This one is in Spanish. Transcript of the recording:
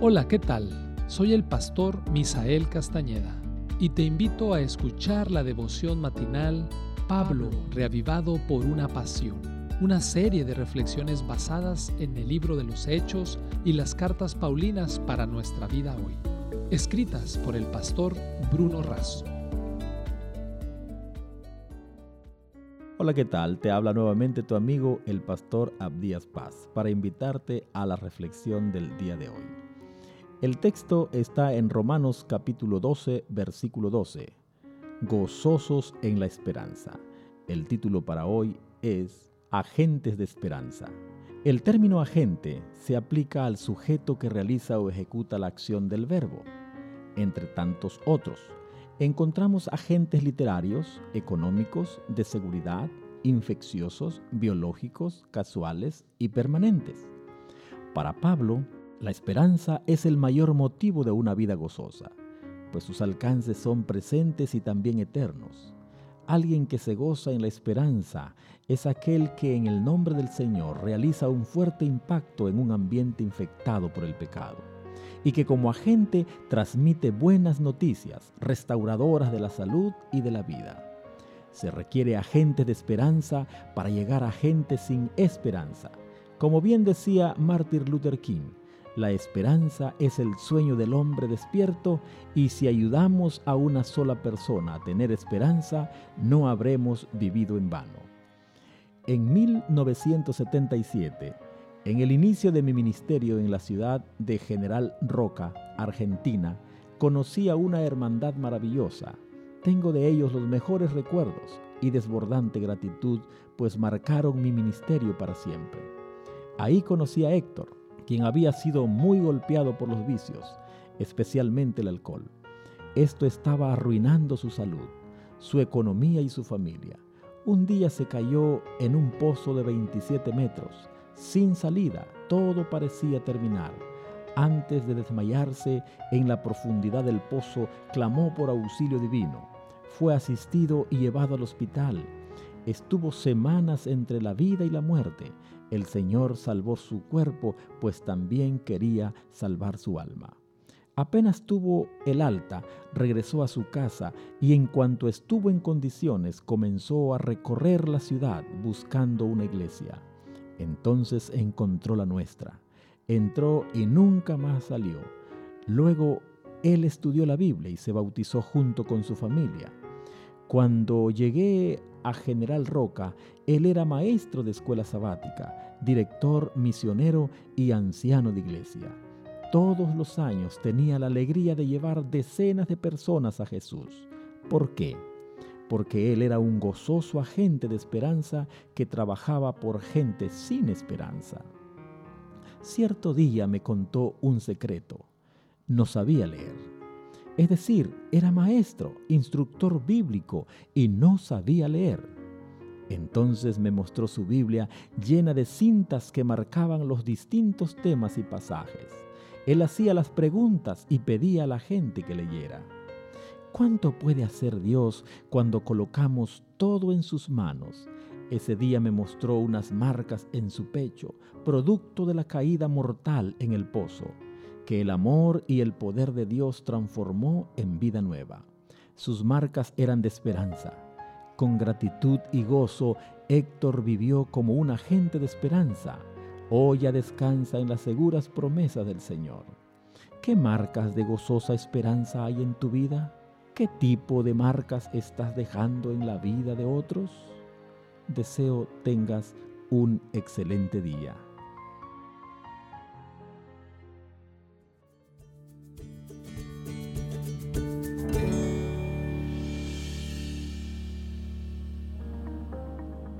Hola, ¿qué tal? Soy el pastor Misael Castañeda y te invito a escuchar la devoción matinal Pablo, reavivado por una pasión, una serie de reflexiones basadas en el libro de los Hechos y las cartas Paulinas para nuestra vida hoy, escritas por el pastor Bruno Razo. Hola, ¿qué tal? Te habla nuevamente tu amigo el pastor Abdías Paz para invitarte a la reflexión del día de hoy. El texto está en Romanos capítulo 12, versículo 12. Gozosos en la esperanza. El título para hoy es Agentes de esperanza. El término agente se aplica al sujeto que realiza o ejecuta la acción del verbo. Entre tantos otros, encontramos agentes literarios, económicos, de seguridad, infecciosos, biológicos, casuales y permanentes. Para Pablo, la esperanza es el mayor motivo de una vida gozosa, pues sus alcances son presentes y también eternos. Alguien que se goza en la esperanza es aquel que en el nombre del Señor realiza un fuerte impacto en un ambiente infectado por el pecado y que como agente transmite buenas noticias restauradoras de la salud y de la vida. Se requiere agente de esperanza para llegar a gente sin esperanza. Como bien decía Martin Luther King, la esperanza es el sueño del hombre despierto y si ayudamos a una sola persona a tener esperanza, no habremos vivido en vano. En 1977, en el inicio de mi ministerio en la ciudad de General Roca, Argentina, conocí a una hermandad maravillosa. Tengo de ellos los mejores recuerdos y desbordante gratitud, pues marcaron mi ministerio para siempre. Ahí conocí a Héctor, quien había sido muy golpeado por los vicios, especialmente el alcohol. Esto estaba arruinando su salud, su economía y su familia. Un día se cayó en un pozo de 27 metros, sin salida, todo parecía terminar. Antes de desmayarse en la profundidad del pozo, clamó por auxilio divino. Fue asistido y llevado al hospital. Estuvo semanas entre la vida y la muerte, el Señor salvó su cuerpo, pues también quería salvar su alma. Apenas tuvo el alta, regresó a su casa y en cuanto estuvo en condiciones comenzó a recorrer la ciudad buscando una iglesia. Entonces encontró la nuestra. Entró y nunca más salió. Luego él estudió la Biblia y se bautizó junto con su familia. Cuando llegué a General Roca, él era maestro de escuela sabática, director misionero y anciano de iglesia. Todos los años tenía la alegría de llevar decenas de personas a Jesús. ¿Por qué? Porque él era un gozoso agente de esperanza que trabajaba por gente sin esperanza. Cierto día me contó un secreto. No sabía leer es decir, era maestro, instructor bíblico y no sabía leer. Entonces me mostró su Biblia llena de cintas que marcaban los distintos temas y pasajes. Él hacía las preguntas y pedía a la gente que leyera. ¿Cuánto puede hacer Dios cuando colocamos todo en sus manos? Ese día me mostró unas marcas en su pecho, producto de la caída mortal en el pozo que el amor y el poder de Dios transformó en vida nueva. Sus marcas eran de esperanza. Con gratitud y gozo, Héctor vivió como un agente de esperanza. Hoy ya descansa en las seguras promesas del Señor. ¿Qué marcas de gozosa esperanza hay en tu vida? ¿Qué tipo de marcas estás dejando en la vida de otros? Deseo tengas un excelente día.